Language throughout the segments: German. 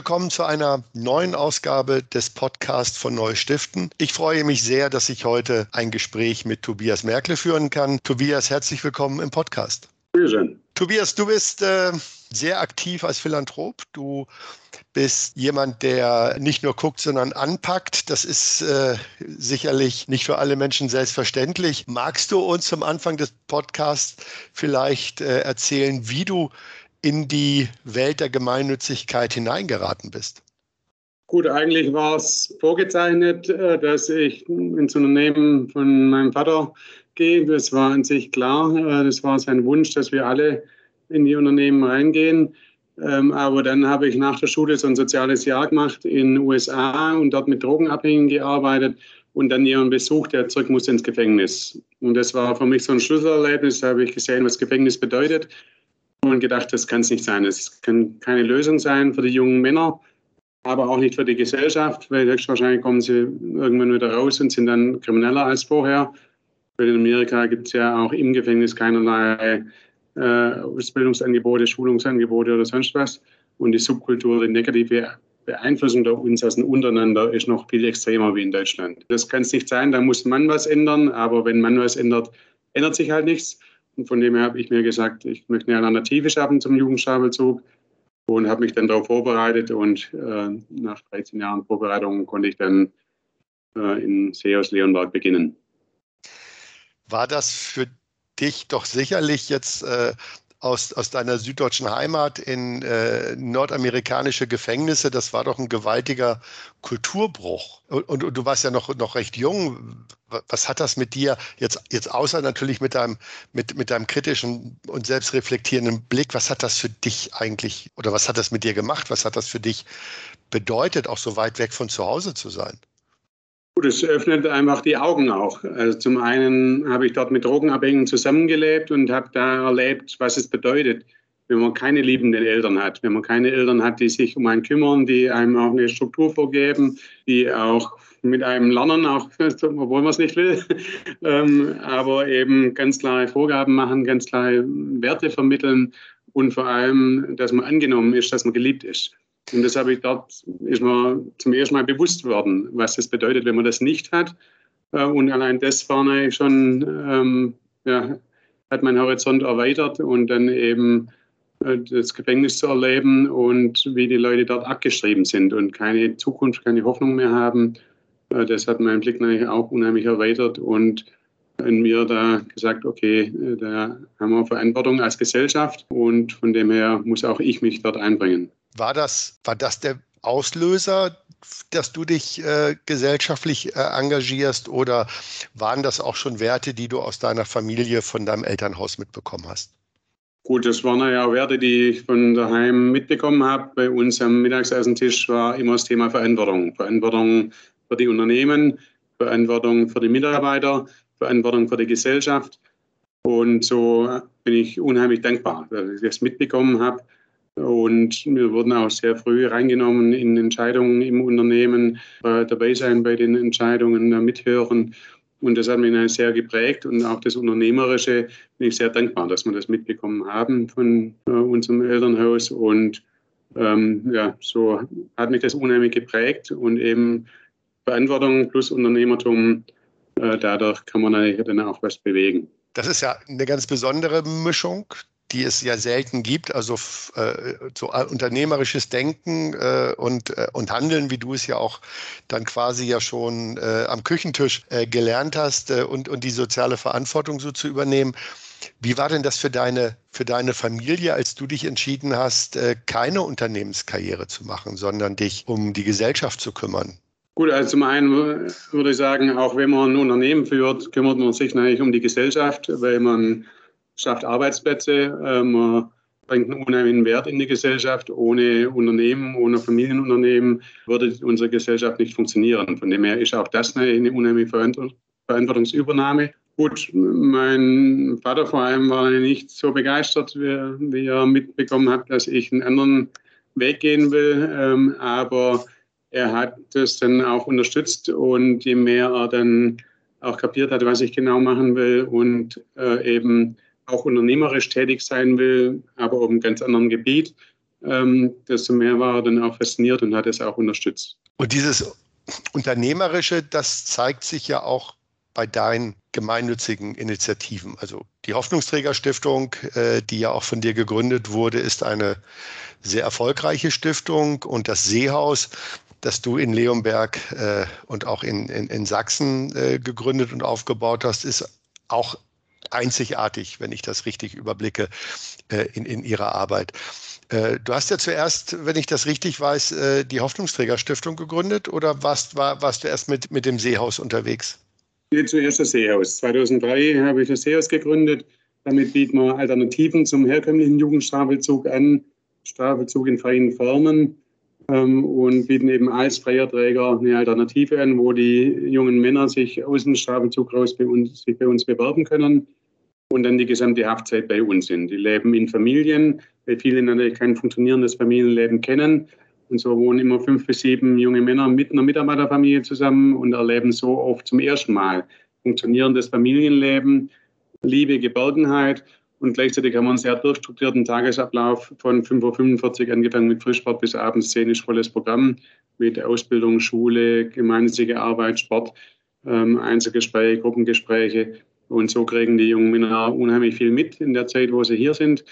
Willkommen zu einer neuen Ausgabe des Podcasts von Neustiften. Ich freue mich sehr, dass ich heute ein Gespräch mit Tobias Merkle führen kann. Tobias, herzlich willkommen im Podcast. Bitte Tobias, du bist äh, sehr aktiv als Philanthrop. Du bist jemand, der nicht nur guckt, sondern anpackt. Das ist äh, sicherlich nicht für alle Menschen selbstverständlich. Magst du uns zum Anfang des Podcasts vielleicht äh, erzählen, wie du in die Welt der Gemeinnützigkeit hineingeraten bist? Gut, eigentlich war es vorgezeichnet, äh, dass ich ins Unternehmen von meinem Vater gehe. Das war an sich klar. Äh, das war sein Wunsch, dass wir alle in die Unternehmen reingehen. Ähm, aber dann habe ich nach der Schule so ein soziales Jahr gemacht in den USA und dort mit Drogenabhängigen gearbeitet und dann ihren Besuch, der zurück musste ins Gefängnis. Und das war für mich so ein Schlüsselerlebnis. Da habe ich gesehen, was Gefängnis bedeutet und gedacht, das kann es nicht sein. Das kann keine Lösung sein für die jungen Männer, aber auch nicht für die Gesellschaft, weil höchstwahrscheinlich kommen sie irgendwann wieder raus und sind dann krimineller als vorher. Weil in Amerika gibt es ja auch im Gefängnis keinerlei äh, Ausbildungsangebote, Schulungsangebote oder sonst was. Und die Subkultur, die negative Beeinflussung der uns als untereinander ist noch viel extremer wie in Deutschland. Das kann es nicht sein, da muss man was ändern, aber wenn man was ändert, ändert sich halt nichts. Und von dem her habe ich mir gesagt, ich möchte eine Alternative schaffen zum Jugendstapelzug und habe mich dann darauf vorbereitet. Und äh, nach 13 Jahren Vorbereitung konnte ich dann äh, in Seos Leonberg beginnen. War das für dich doch sicherlich jetzt äh, aus, aus deiner süddeutschen Heimat in äh, nordamerikanische Gefängnisse, das war doch ein gewaltiger Kulturbruch. Und, und, und, du warst ja noch, noch recht jung. Was hat das mit dir jetzt, jetzt außer natürlich mit deinem, mit, mit deinem kritischen und selbstreflektierenden Blick, was hat das für dich eigentlich oder was hat das mit dir gemacht? Was hat das für dich bedeutet, auch so weit weg von zu Hause zu sein? Gut, es öffnet einfach die Augen auch. Also zum einen habe ich dort mit Drogenabhängigen zusammengelebt und habe da erlebt, was es bedeutet, wenn man keine liebenden Eltern hat, wenn man keine Eltern hat, die sich um einen kümmern, die einem auch eine Struktur vorgeben, die auch mit einem lernen, auch obwohl man es nicht will, ähm, aber eben ganz klare Vorgaben machen, ganz klare Werte vermitteln und vor allem, dass man angenommen ist, dass man geliebt ist. Und das habe ich dort, ist mir zum ersten Mal bewusst worden, was das bedeutet, wenn man das nicht hat. Äh, und allein das war schon, ähm, ja, hat mein Horizont erweitert und dann eben äh, das Gefängnis zu erleben und wie die Leute dort abgeschrieben sind und keine Zukunft, keine Hoffnung mehr haben. Äh, das hat meinen Blick natürlich auch unheimlich erweitert und in mir da gesagt, okay, da haben wir Verantwortung als Gesellschaft und von dem her muss auch ich mich dort einbringen. War das, war das der Auslöser, dass du dich äh, gesellschaftlich äh, engagierst oder waren das auch schon Werte, die du aus deiner Familie, von deinem Elternhaus mitbekommen hast? Gut, das waren ja Werte, die ich von daheim mitbekommen habe. Bei uns am Mittagsessentisch war immer das Thema Verantwortung. Verantwortung für die Unternehmen, Verantwortung für die Mitarbeiter, Verantwortung für die Gesellschaft. Und so bin ich unheimlich dankbar, dass ich das mitbekommen habe und wir wurden auch sehr früh reingenommen in Entscheidungen im Unternehmen, dabei sein bei den Entscheidungen, mithören. Und das hat mich sehr geprägt und auch das Unternehmerische bin ich sehr dankbar, dass wir das mitbekommen haben von äh, unserem Elternhaus. Und ähm, ja, so hat mich das unheimlich geprägt und eben Verantwortung plus Unternehmertum, dadurch kann man dann auch was bewegen. Das ist ja eine ganz besondere Mischung die es ja selten gibt, also äh, so unternehmerisches Denken äh, und, äh, und Handeln, wie du es ja auch dann quasi ja schon äh, am Küchentisch äh, gelernt hast äh, und, und die soziale Verantwortung so zu übernehmen. Wie war denn das für deine, für deine Familie, als du dich entschieden hast, keine Unternehmenskarriere zu machen, sondern dich um die Gesellschaft zu kümmern? Gut, also zum einen würde ich sagen, auch wenn man ein Unternehmen führt, kümmert man sich natürlich um die Gesellschaft, weil man schafft Arbeitsplätze, ähm, bringt einen unheimlichen Wert in die Gesellschaft. Ohne Unternehmen, ohne Familienunternehmen würde unsere Gesellschaft nicht funktionieren. Von dem her ist auch das eine, unheimliche Verantwortungsübernahme. Gut, mein Vater vor allem war nicht so begeistert, wie, wie er mitbekommen hat, dass ich einen anderen Weg gehen will. Ähm, aber er hat das dann auch unterstützt und je mehr er dann auch kapiert hat, was ich genau machen will und äh, eben auch unternehmerisch tätig sein will, aber auf einem ganz anderen Gebiet, ähm, desto mehr war er dann auch fasziniert und hat es auch unterstützt. Und dieses Unternehmerische, das zeigt sich ja auch bei deinen gemeinnützigen Initiativen. Also die Hoffnungsträgerstiftung, äh, die ja auch von dir gegründet wurde, ist eine sehr erfolgreiche Stiftung und das Seehaus, das du in Leonberg äh, und auch in, in, in Sachsen äh, gegründet und aufgebaut hast, ist auch einzigartig, wenn ich das richtig überblicke, äh, in, in ihrer Arbeit. Äh, du hast ja zuerst, wenn ich das richtig weiß, äh, die Hoffnungsträgerstiftung gegründet oder warst, war, warst du erst mit, mit dem Seehaus unterwegs? Nee, zuerst das Seehaus. 2003 habe ich das Seehaus gegründet. Damit bieten wir Alternativen zum herkömmlichen Jugendstrafvollzug an, Strafvollzug in freien Formen und bieten eben als freier Träger eine Alternative an, wo die jungen Männer sich aus dem Strafvollzug raus bei uns, sich bei uns bewerben können und dann die gesamte Haftzeit bei uns sind. Die leben in Familien, weil viele natürlich kein funktionierendes Familienleben kennen. Und so wohnen immer fünf bis sieben junge Männer mit einer Mitarbeiterfamilie zusammen und erleben so oft zum ersten Mal funktionierendes Familienleben, Liebe, Geborgenheit und gleichzeitig haben wir einen sehr durchstrukturierten Tagesablauf von 5.45 Uhr angefangen mit Frischsport bis abends szenisch volles Programm mit Ausbildung, Schule, gemeinnützige Arbeit, Sport, ähm, Einzelgespräche, Gruppengespräche. Und so kriegen die jungen Männer unheimlich viel mit in der Zeit, wo sie hier sind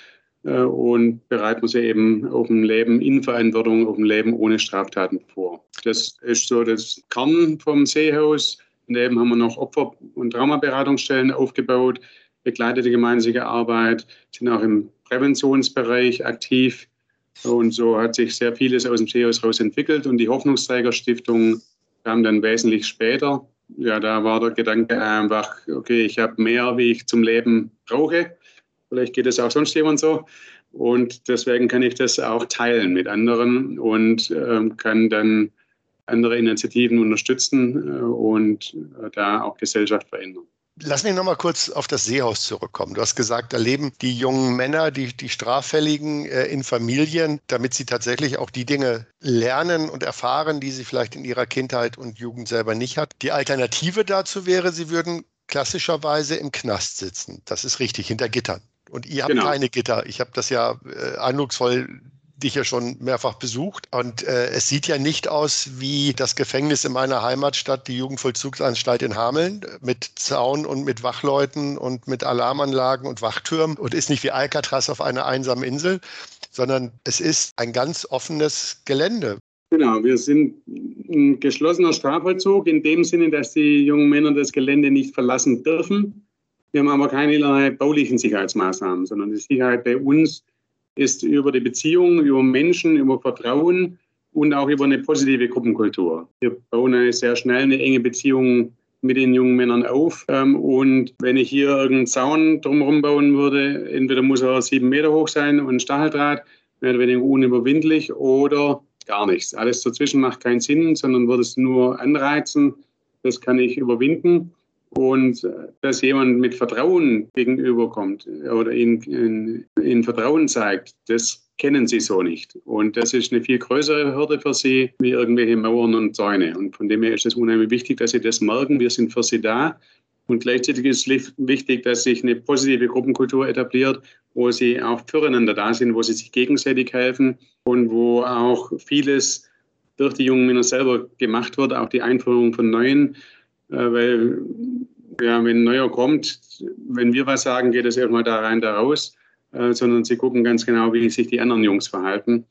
äh, und bereiten sie eben auf ein Leben in Verantwortung, auf ein Leben ohne Straftaten vor. Das ist so das Kern vom Seehaus. Daneben haben wir noch Opfer- und Traumaberatungsstellen aufgebaut, begleitete gemeinsame Arbeit, sind auch im Präventionsbereich aktiv. Und so hat sich sehr vieles aus dem Seehaus raus entwickelt. Und die Hoffnungsträgerstiftung kam dann wesentlich später. Ja, da war der Gedanke einfach, okay, ich habe mehr, wie ich zum Leben brauche Vielleicht geht es auch sonst jemand so. Und deswegen kann ich das auch teilen mit anderen und äh, kann dann andere Initiativen unterstützen äh, und äh, da auch Gesellschaft verändern. Lass mich noch mal kurz auf das Seehaus zurückkommen. Du hast gesagt, da leben die jungen Männer, die, die Straffälligen äh, in Familien, damit sie tatsächlich auch die Dinge lernen und erfahren, die sie vielleicht in ihrer Kindheit und Jugend selber nicht hat. Die Alternative dazu wäre, sie würden klassischerweise im Knast sitzen. Das ist richtig, hinter Gittern. Und ihr habt genau. keine Gitter. Ich habe das ja äh, eindrucksvoll dich ja schon mehrfach besucht. Und äh, es sieht ja nicht aus wie das Gefängnis in meiner Heimatstadt, die Jugendvollzugsanstalt in Hameln, mit Zaun und mit Wachleuten und mit Alarmanlagen und Wachtürmen und ist nicht wie Alcatraz auf einer einsamen Insel, sondern es ist ein ganz offenes Gelände. Genau, wir sind ein geschlossener Strafvollzug in dem Sinne, dass die jungen Männer das Gelände nicht verlassen dürfen. Wir haben aber keine baulichen Sicherheitsmaßnahmen, sondern die Sicherheit bei uns ist über die Beziehung, über Menschen, über Vertrauen und auch über eine positive Gruppenkultur. Wir bauen eine sehr schnell eine enge Beziehung mit den jungen Männern auf. Ähm, und wenn ich hier irgendeinen Zaun drumherum bauen würde, entweder muss er sieben Meter hoch sein und Stacheldraht, mehr oder weniger unüberwindlich, oder gar nichts. Alles dazwischen macht keinen Sinn, sondern würde es nur anreizen. Das kann ich überwinden. Und äh, dass jemand mit Vertrauen gegenüberkommt oder ihnen, ihnen Vertrauen zeigt, das kennen sie so nicht. Und das ist eine viel größere Hürde für sie wie irgendwelche Mauern und Zäune. Und von dem her ist es unheimlich wichtig, dass sie das merken. Wir sind für sie da. Und gleichzeitig ist es wichtig, dass sich eine positive Gruppenkultur etabliert, wo sie auch füreinander da sind, wo sie sich gegenseitig helfen und wo auch vieles durch die jungen Männer selber gemacht wird, auch die Einführung von neuen weil ja, wenn ein neuer kommt, wenn wir was sagen, geht es erstmal da rein, da raus, äh, sondern sie gucken ganz genau, wie sich die anderen Jungs verhalten.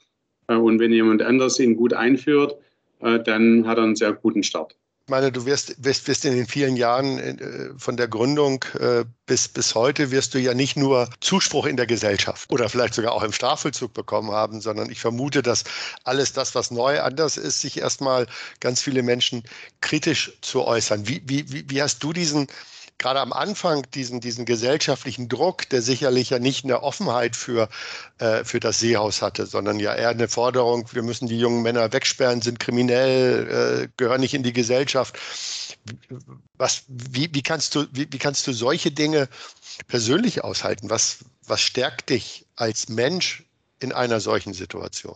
Äh, und wenn jemand anders ihn gut einführt, dann hat er einen sehr guten Start. Ich meine, du wirst, wirst, wirst in den vielen Jahren äh, von der Gründung äh, bis, bis heute wirst du ja nicht nur Zuspruch in der Gesellschaft oder vielleicht sogar auch im Strafvollzug bekommen haben, sondern ich vermute, dass alles das, was neu anders ist, sich erstmal ganz viele Menschen kritisch zu äußern. Wie, wie, wie hast du diesen, gerade am Anfang diesen, diesen gesellschaftlichen Druck, der sicherlich ja nicht eine Offenheit für, äh, für das Seehaus hatte, sondern ja eher eine Forderung, wir müssen die jungen Männer wegsperren, sind kriminell, äh, gehören nicht in die Gesellschaft. Was, wie, wie, kannst du, wie, wie kannst du solche Dinge persönlich aushalten? Was, was stärkt dich als Mensch in einer solchen Situation?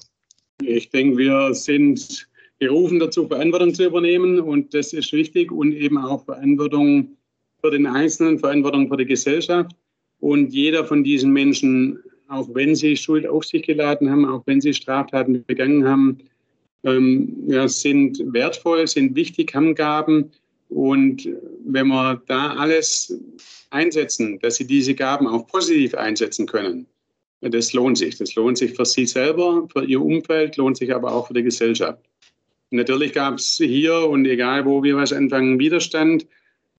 Ich denke, wir sind berufen dazu, Verantwortung zu übernehmen und das ist wichtig und eben auch Verantwortung für den Einzelnen, Verantwortung für die Gesellschaft. Und jeder von diesen Menschen auch wenn sie Schuld auf sich geladen haben, auch wenn sie Straftaten begangen haben, ähm, ja, sind wertvoll, sind wichtig, haben Gaben. Und wenn wir da alles einsetzen, dass sie diese Gaben auch positiv einsetzen können, das lohnt sich. Das lohnt sich für sie selber, für ihr Umfeld, lohnt sich aber auch für die Gesellschaft. Natürlich gab es hier und egal wo wir was anfangen, Widerstand.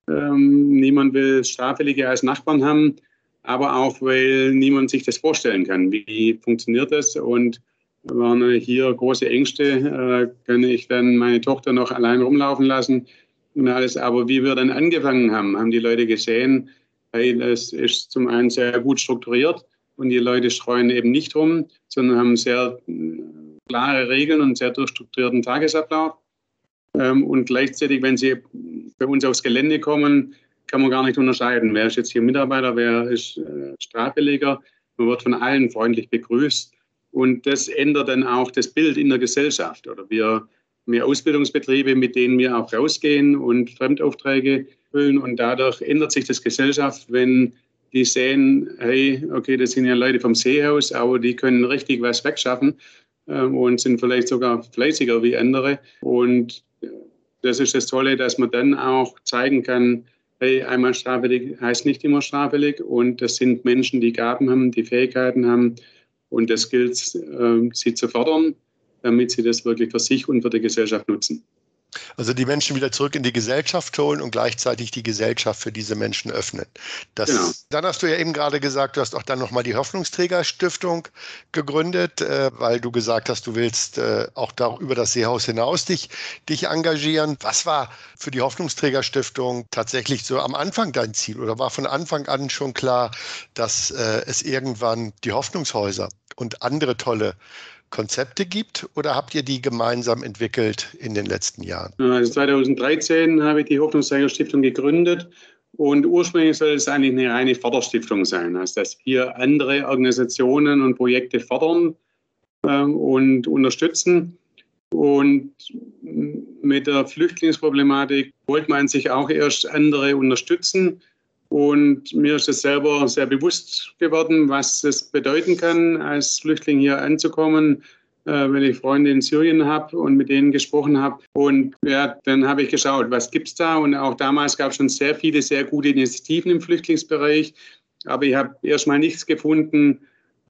Ähm, niemand will Straffällige als Nachbarn haben, aber auch, weil niemand sich das vorstellen kann. Wie funktioniert das? Und waren hier große Ängste. Äh, kann ich dann meine Tochter noch allein rumlaufen lassen und alles? Aber wie wir dann angefangen haben, haben die Leute gesehen, hey, das ist zum einen sehr gut strukturiert und die Leute streuen eben nicht rum, sondern haben sehr klare Regeln und sehr durchstrukturierten Tagesablauf. Ähm, und gleichzeitig, wenn sie bei uns aufs Gelände kommen, kann man gar nicht unterscheiden, wer ist jetzt hier Mitarbeiter, wer ist äh, Strafbeleger. Man wird von allen freundlich begrüßt. Und das ändert dann auch das Bild in der Gesellschaft. Oder wir mehr Ausbildungsbetriebe, mit denen wir auch rausgehen und Fremdaufträge füllen. Und dadurch ändert sich das Gesellschaft, wenn die sehen, hey, okay, das sind ja Leute vom Seehaus, aber die können richtig was wegschaffen ähm, und sind vielleicht sogar fleißiger wie andere. Und das ist das Tolle, dass man dann auch zeigen kann, hey, einmal straffällig heißt nicht immer straffällig und das sind Menschen, die Gaben haben, die Fähigkeiten haben und das gilt, äh, sie zu fördern, damit sie das wirklich für sich und für die Gesellschaft nutzen. Also die Menschen wieder zurück in die Gesellschaft holen und gleichzeitig die Gesellschaft für diese Menschen öffnen. Das, genau. Dann hast du ja eben gerade gesagt, du hast auch dann nochmal die Hoffnungsträgerstiftung gegründet, äh, weil du gesagt hast, du willst äh, auch da über das Seehaus hinaus dich, dich engagieren. Was war für die Hoffnungsträgerstiftung tatsächlich so am Anfang dein Ziel oder war von Anfang an schon klar, dass äh, es irgendwann die Hoffnungshäuser und andere tolle Konzepte gibt oder habt ihr die gemeinsam entwickelt in den letzten Jahren? Also 2013 habe ich die Hoffnungsträger gegründet und ursprünglich soll es eigentlich eine reine Förderstiftung sein, also dass wir andere Organisationen und Projekte fördern ähm, und unterstützen. Und mit der Flüchtlingsproblematik wollte man sich auch erst andere unterstützen. Und mir ist es selber sehr bewusst geworden, was es bedeuten kann, als Flüchtling hier anzukommen, äh, wenn ich Freunde in Syrien habe und mit denen gesprochen habe. Und ja, dann habe ich geschaut, was gibt es da? Und auch damals gab es schon sehr viele, sehr gute Initiativen im Flüchtlingsbereich. Aber ich habe erstmal nichts gefunden,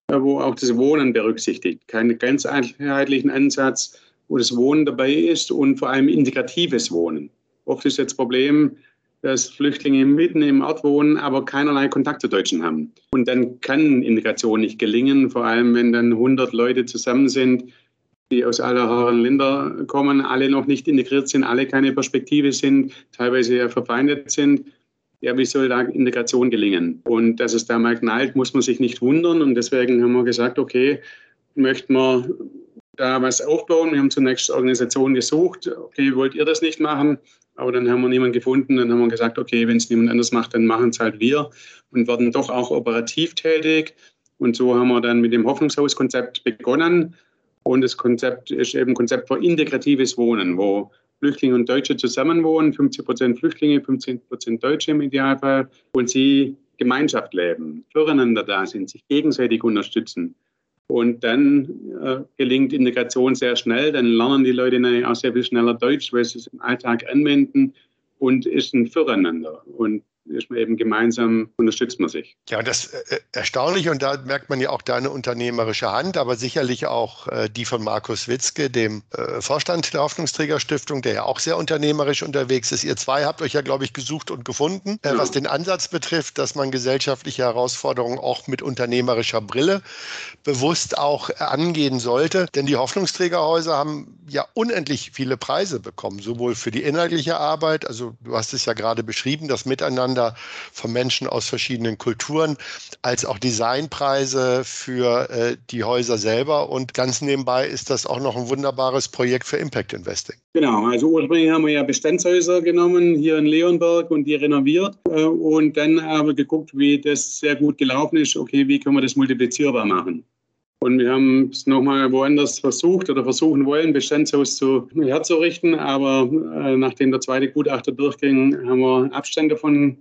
äh, wo auch das Wohnen berücksichtigt. Keinen ganz einheitlichen Ansatz, wo das Wohnen dabei ist und vor allem integratives Wohnen. Oft ist das Problem, dass Flüchtlinge mitten im Ort wohnen, aber keinerlei Kontakt zu Deutschen haben. Und dann kann Integration nicht gelingen, vor allem wenn dann 100 Leute zusammen sind, die aus aller Herren Länder kommen, alle noch nicht integriert sind, alle keine Perspektive sind, teilweise ja verfeindet sind. Ja, wie soll da Integration gelingen? Und dass es da mal knallt, muss man sich nicht wundern. Und deswegen haben wir gesagt, okay, möchten wir da was aufbauen. Wir haben zunächst Organisationen gesucht. Okay, wollt ihr das nicht machen? Aber dann haben wir niemanden gefunden. Dann haben wir gesagt, okay, wenn es niemand anders macht, dann machen es halt wir und werden doch auch operativ tätig. Und so haben wir dann mit dem Hoffnungshaus-Konzept begonnen. Und das Konzept ist eben ein Konzept für integratives Wohnen, wo Flüchtlinge und Deutsche zusammenwohnen, 50 Prozent Flüchtlinge, 15 Prozent Deutsche im Idealfall, und sie Gemeinschaft leben, füreinander da sind, sich gegenseitig unterstützen. Und dann äh, gelingt Integration sehr schnell. Dann lernen die Leute natürlich auch sehr viel schneller Deutsch, weil sie es im Alltag anwenden und ist ein Füreinander. Und ist man eben gemeinsam, unterstützt man sich. Ja, und das äh, erstaunlich und da merkt man ja auch deine unternehmerische Hand, aber sicherlich auch äh, die von Markus Witzke, dem äh, Vorstand der Hoffnungsträgerstiftung, der ja auch sehr unternehmerisch unterwegs ist. Ihr zwei habt euch ja, glaube ich, gesucht und gefunden, äh, ja. was den Ansatz betrifft, dass man gesellschaftliche Herausforderungen auch mit unternehmerischer Brille bewusst auch angehen sollte. Denn die Hoffnungsträgerhäuser haben ja unendlich viele Preise bekommen, sowohl für die inhaltliche Arbeit, also du hast es ja gerade beschrieben, das Miteinander miteinander von Menschen aus verschiedenen Kulturen, als auch Designpreise für äh, die Häuser selber. Und ganz nebenbei ist das auch noch ein wunderbares Projekt für Impact Investing. Genau, also ursprünglich haben wir ja Bestandshäuser genommen hier in Leonberg und die renoviert äh, und dann haben wir geguckt, wie das sehr gut gelaufen ist. Okay, wie können wir das multiplizierbar machen? Und wir haben es nochmal woanders versucht oder versuchen wollen, Bestandshaus zu, herzurichten. Aber äh, nachdem der zweite Gutachter durchging, haben wir Abstand davon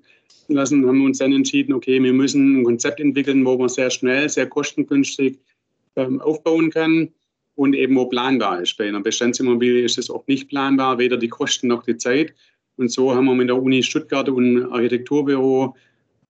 lassen, haben uns dann entschieden, okay, wir müssen ein Konzept entwickeln, wo man sehr schnell, sehr kostengünstig ähm, aufbauen kann und eben wo planbar ist. Bei einer Bestandsimmobilie ist es oft nicht planbar, weder die Kosten noch die Zeit. Und so haben wir mit der Uni Stuttgart und ein Architekturbüro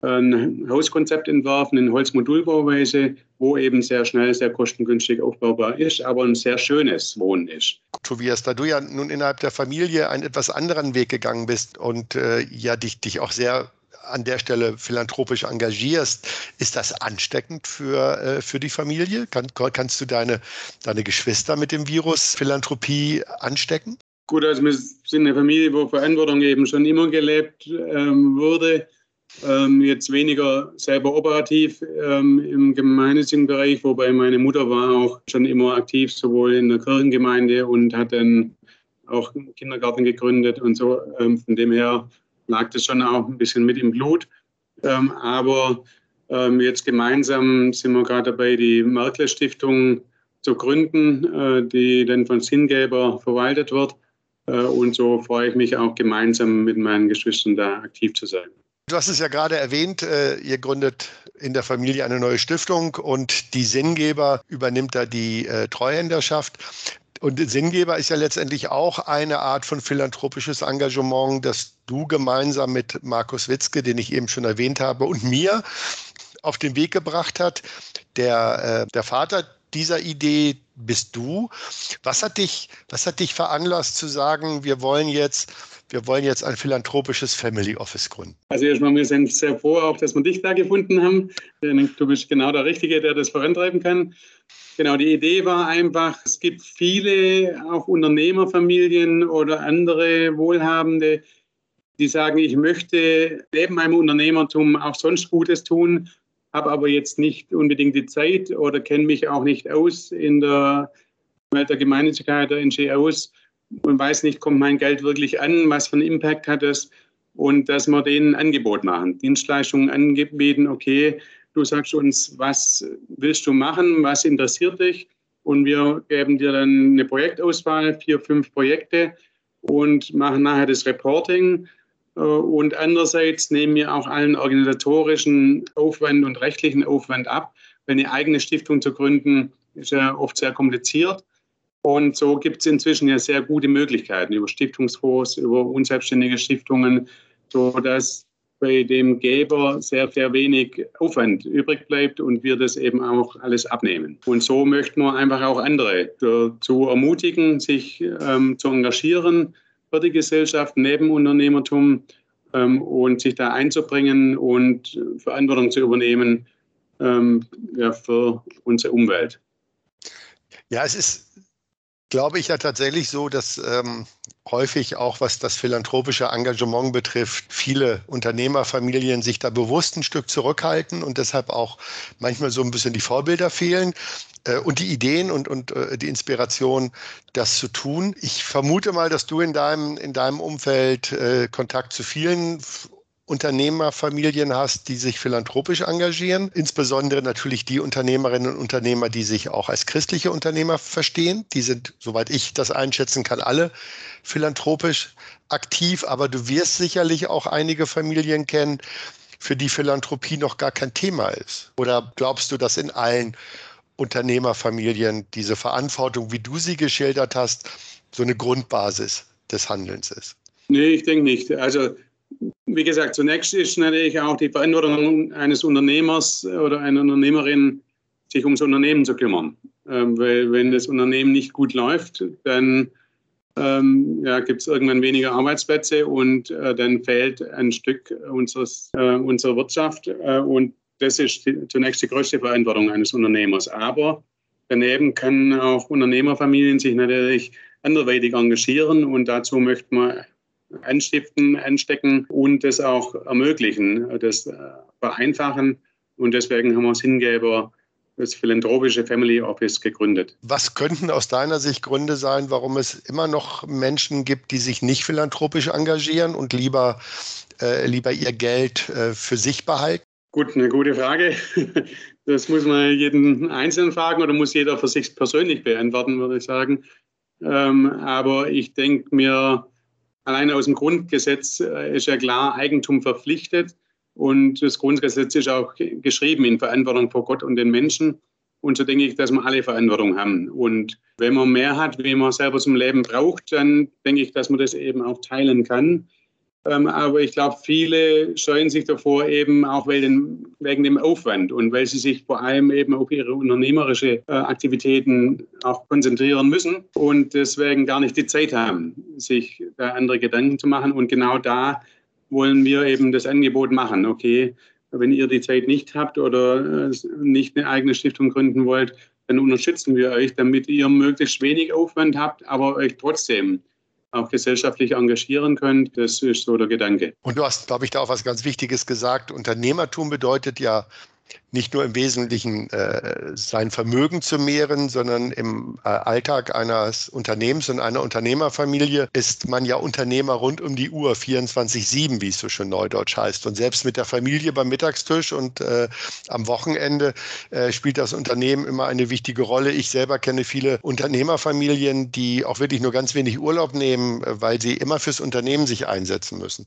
ein Hauskonzept entworfen in Holzmodulbauweise, wo eben sehr schnell, sehr kostengünstig aufbaubar ist, aber ein sehr schönes Wohnen ist. Tobias, da du ja nun innerhalb der Familie einen etwas anderen Weg gegangen bist und äh, ja dich, dich auch sehr an der Stelle philanthropisch engagierst, ist das ansteckend für, äh, für die Familie? Kann, kannst du deine, deine Geschwister mit dem Virus Philanthropie anstecken? Gut, also wir sind eine Familie, wo Verantwortung eben schon immer gelebt ähm, wurde ähm, jetzt weniger selber operativ ähm, im gemeinnützigen Bereich, wobei meine Mutter war auch schon immer aktiv, sowohl in der Kirchengemeinde und hat dann auch einen Kindergarten gegründet und so. Ähm, von dem her lag das schon auch ein bisschen mit im Blut. Ähm, aber ähm, jetzt gemeinsam sind wir gerade dabei, die Merkle Stiftung zu gründen, äh, die dann von Sinngeber verwaltet wird. Äh, und so freue ich mich auch gemeinsam mit meinen Geschwistern da aktiv zu sein. Du hast es ja gerade erwähnt, äh, ihr gründet in der Familie eine neue Stiftung und die Sinngeber übernimmt da die äh, Treuhänderschaft. Und Sinngeber ist ja letztendlich auch eine Art von philanthropisches Engagement, das du gemeinsam mit Markus Witzke, den ich eben schon erwähnt habe, und mir auf den Weg gebracht hat. Der, äh, der Vater dieser Idee bist du. Was hat dich, was hat dich veranlasst zu sagen, wir wollen jetzt wir wollen jetzt ein philanthropisches Family Office gründen. Also erstmal, wir sind sehr froh auch, dass wir dich da gefunden haben. Du bist genau der Richtige, der das vorantreiben kann. Genau, die Idee war einfach, es gibt viele, auch Unternehmerfamilien oder andere Wohlhabende, die sagen, ich möchte neben meinem Unternehmertum auch sonst Gutes tun, habe aber jetzt nicht unbedingt die Zeit oder kenne mich auch nicht aus in der Welt der Gemeinnützigkeit, der NGOs und weiß nicht, kommt mein Geld wirklich an, was für einen Impact hat es und dass wir denen ein Angebot machen, Dienstleistungen anbieten, okay, du sagst uns, was willst du machen, was interessiert dich und wir geben dir dann eine Projektauswahl, vier, fünf Projekte und machen nachher das Reporting. Äh, und andererseits nehmen wir auch allen organisatorischen Aufwand und rechtlichen Aufwand ab. Wenn eine eigene Stiftung zu gründen, ist ja oft sehr kompliziert. Und so gibt es inzwischen ja sehr gute Möglichkeiten über Stiftungsfonds, über unselbstständige Stiftungen, sodass bei dem Geber sehr, sehr wenig Aufwand übrig bleibt und wir das eben auch alles abnehmen. Und so möchten wir einfach auch andere dazu ermutigen, sich ähm, zu engagieren für die Gesellschaft neben Unternehmertum ähm, und sich da einzubringen und Verantwortung zu übernehmen ähm, ja, für unsere Umwelt. Ja, es ist glaube ich ja tatsächlich so, dass ähm, häufig auch was das philanthropische Engagement betrifft, viele Unternehmerfamilien sich da bewusst ein Stück zurückhalten und deshalb auch manchmal so ein bisschen die Vorbilder fehlen äh, und die Ideen und, und äh, die Inspiration, das zu tun. Ich vermute mal, dass du in deinem, in deinem Umfeld äh, Kontakt zu vielen Unternehmerfamilien hast, die sich philanthropisch engagieren. Insbesondere natürlich die Unternehmerinnen und Unternehmer, die sich auch als christliche Unternehmer verstehen. Die sind, soweit ich das einschätzen kann, alle philanthropisch aktiv. Aber du wirst sicherlich auch einige Familien kennen, für die Philanthropie noch gar kein Thema ist. Oder glaubst du, dass in allen Unternehmerfamilien diese Verantwortung, wie du sie geschildert hast, so eine Grundbasis des Handelns ist? Nee, ich denke nicht. Also wie gesagt, zunächst ist natürlich auch die Verantwortung eines Unternehmers oder einer Unternehmerin, sich ums Unternehmen zu kümmern. Ähm, weil wenn das Unternehmen nicht gut läuft, dann ähm, ja, gibt es irgendwann weniger Arbeitsplätze und äh, dann fehlt ein Stück unseres, äh, unserer Wirtschaft. Äh, und das ist die, zunächst die größte Verantwortung eines Unternehmers. Aber daneben können auch Unternehmerfamilien sich natürlich anderweitig engagieren und dazu möchte man anstiften, anstecken und das auch ermöglichen, das äh, vereinfachen. Und deswegen haben wir das Hingeber das philanthropische Family Office gegründet. Was könnten aus deiner Sicht Gründe sein, warum es immer noch Menschen gibt, die sich nicht philanthropisch engagieren und lieber, äh, lieber ihr Geld äh, für sich behalten? Gut, eine gute Frage. Das muss man jeden Einzelnen fragen oder muss jeder für sich persönlich beantworten, würde ich sagen. Ähm, aber ich denke mir, Alleine aus dem Grundgesetz äh, ist ja klar Eigentum verpflichtet. Und das Grundgesetz ist auch geschrieben in Verantwortung vor Gott und den Menschen. Und so denke ich, dass wir alle Verantwortung haben. Und wenn man mehr hat, wie man selber zum Leben braucht, dann denke ich, dass man das eben auch teilen kann. Ähm, aber ich glaube, viele scheuen sich davor eben auch wegen, wegen dem Aufwand und weil sie sich vor allem eben auf ihre unternehmerische äh, Aktivitäten auch konzentrieren müssen und deswegen gar nicht die Zeit haben, sich da andere Gedanken zu machen. Und genau da wollen wir eben das Angebot machen. Okay, wenn ihr die Zeit nicht habt oder äh, nicht eine eigene Stiftung gründen wollt, dann unterstützen wir euch, damit ihr möglichst wenig Aufwand habt, aber euch trotzdem auch gesellschaftlich engagieren könnt. Das ist so der Gedanke. Und du hast, glaube ich, da auch was ganz Wichtiges gesagt. Unternehmertum bedeutet ja nicht nur im Wesentlichen äh, sein Vermögen zu mehren, sondern im äh, Alltag eines Unternehmens und einer Unternehmerfamilie ist man ja Unternehmer rund um die Uhr, 24-7, wie es so schön neudeutsch heißt. Und selbst mit der Familie beim Mittagstisch und äh, am Wochenende äh, spielt das Unternehmen immer eine wichtige Rolle. Ich selber kenne viele Unternehmerfamilien, die auch wirklich nur ganz wenig Urlaub nehmen, äh, weil sie immer fürs Unternehmen sich einsetzen müssen.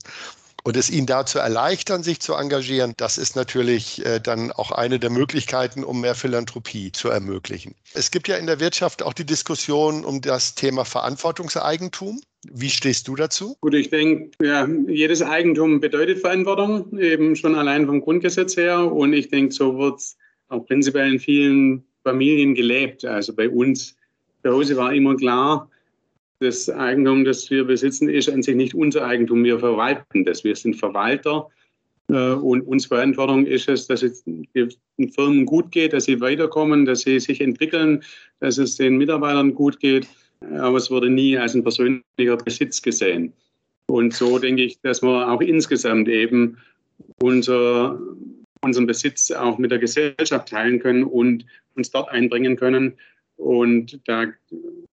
Und es ihnen dazu erleichtern, sich zu engagieren, das ist natürlich äh, dann auch eine der Möglichkeiten, um mehr Philanthropie zu ermöglichen. Es gibt ja in der Wirtschaft auch die Diskussion um das Thema Verantwortungseigentum. Wie stehst du dazu? Gut, ich denke, ja, jedes Eigentum bedeutet Verantwortung, eben schon allein vom Grundgesetz her. Und ich denke, so wird es auch prinzipiell in vielen Familien gelebt. Also bei uns zu Hause war immer klar, das Eigentum, das wir besitzen, ist an sich nicht unser Eigentum. Wir verwalten das. Wir sind Verwalter. Äh, und unsere Verantwortung ist es, dass es den Firmen gut geht, dass sie weiterkommen, dass sie sich entwickeln, dass es den Mitarbeitern gut geht. Aber es wurde nie als ein persönlicher Besitz gesehen. Und so denke ich, dass wir auch insgesamt eben unser, unseren Besitz auch mit der Gesellschaft teilen können und uns dort einbringen können. Und da,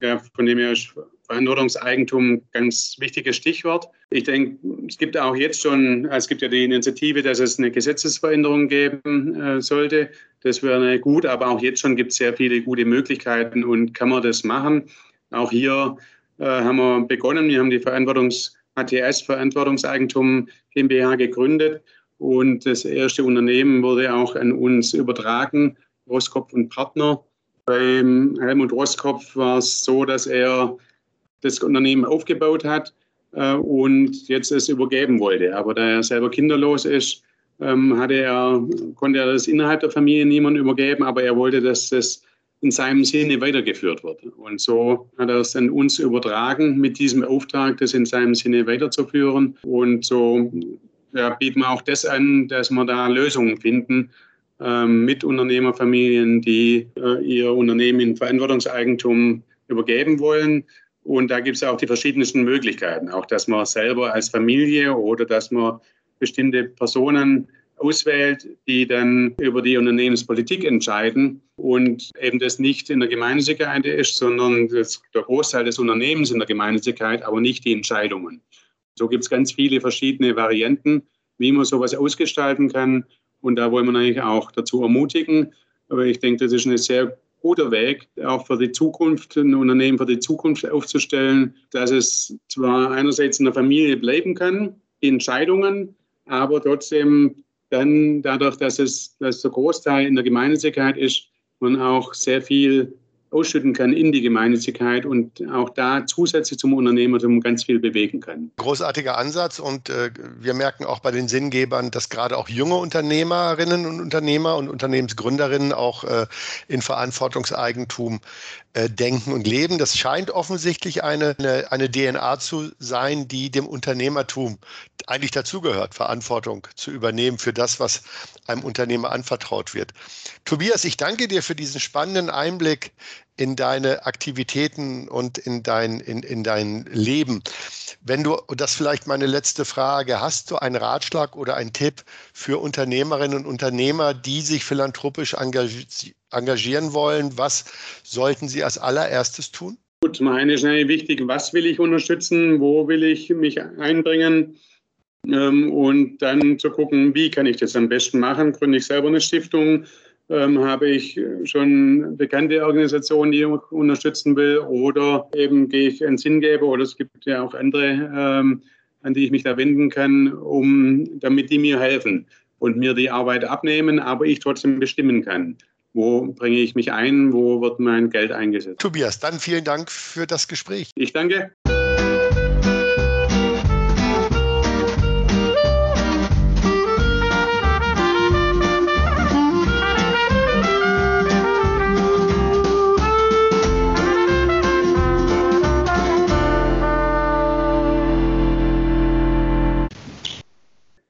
ja, von dem her ist Verantwortungseigentum ganz wichtiges Stichwort. Ich denke, es gibt auch jetzt schon, es gibt ja die Initiative, dass es eine Gesetzesveränderung geben äh, sollte. Das wäre gut, aber auch jetzt schon gibt es sehr viele gute Möglichkeiten und kann man das machen. Auch hier äh, haben wir begonnen. Wir haben die Verantwortungs ATS Verantwortungseigentum GmbH gegründet und das erste Unternehmen wurde auch an uns übertragen, Roskopf und Partner. Beim Helmut Roskopf war es so, dass er das Unternehmen aufgebaut hat äh, und jetzt es übergeben wollte. Aber da er selber kinderlos ist, ähm, hatte er, konnte er das innerhalb der Familie niemand übergeben, aber er wollte, dass das in seinem Sinne weitergeführt wird. Und so hat er es an uns übertragen, mit diesem Auftrag, das in seinem Sinne weiterzuführen. Und so ja, bieten wir auch das an, dass wir da Lösungen finden ähm, mit Unternehmerfamilien, die äh, ihr Unternehmen in Verantwortungseigentum übergeben wollen. Und da gibt es auch die verschiedensten Möglichkeiten, auch dass man selber als Familie oder dass man bestimmte Personen auswählt, die dann über die Unternehmenspolitik entscheiden und eben das nicht in der Gemeinnützigkeit ist, sondern das, der Großteil des Unternehmens in der Gemeinnützigkeit, aber nicht die Entscheidungen. So gibt es ganz viele verschiedene Varianten, wie man sowas ausgestalten kann. Und da wollen wir natürlich auch dazu ermutigen. Aber ich denke, das ist eine sehr guter Weg, auch für die Zukunft, ein Unternehmen für die Zukunft aufzustellen, dass es zwar einerseits in der Familie bleiben kann, die Entscheidungen, aber trotzdem dann dadurch, dass es dass der Großteil in der Gemeinnützigkeit ist, man auch sehr viel ausschütten kann in die Gemeinnützigkeit und auch da zusätzlich zum Unternehmertum ganz viel bewegen kann. Großartiger Ansatz und äh, wir merken auch bei den Sinngebern, dass gerade auch junge Unternehmerinnen und Unternehmer und Unternehmensgründerinnen auch äh, in Verantwortungseigentum äh, denken und leben. Das scheint offensichtlich eine, eine, eine DNA zu sein, die dem Unternehmertum eigentlich dazugehört, Verantwortung zu übernehmen für das, was einem Unternehmer anvertraut wird. Tobias, ich danke dir für diesen spannenden Einblick in deine Aktivitäten und in dein, in, in dein Leben. Wenn du, und das vielleicht meine letzte Frage, hast du einen Ratschlag oder einen Tipp für Unternehmerinnen und Unternehmer, die sich philanthropisch engagieren wollen? Was sollten sie als allererstes tun? Gut, zum einen ist natürlich wichtig, was will ich unterstützen, wo will ich mich einbringen ähm, und dann zu gucken, wie kann ich das am besten machen. Gründe ich selber eine Stiftung, ähm, habe ich schon bekannte Organisationen, die ich unterstützen will oder eben gehe ich einen Sinngeber oder es gibt ja auch andere ähm, an die ich mich da wenden kann, um, damit die mir helfen und mir die Arbeit abnehmen, aber ich trotzdem bestimmen kann. Wo bringe ich mich ein? Wo wird mein Geld eingesetzt? Tobias, dann vielen Dank für das Gespräch. Ich danke.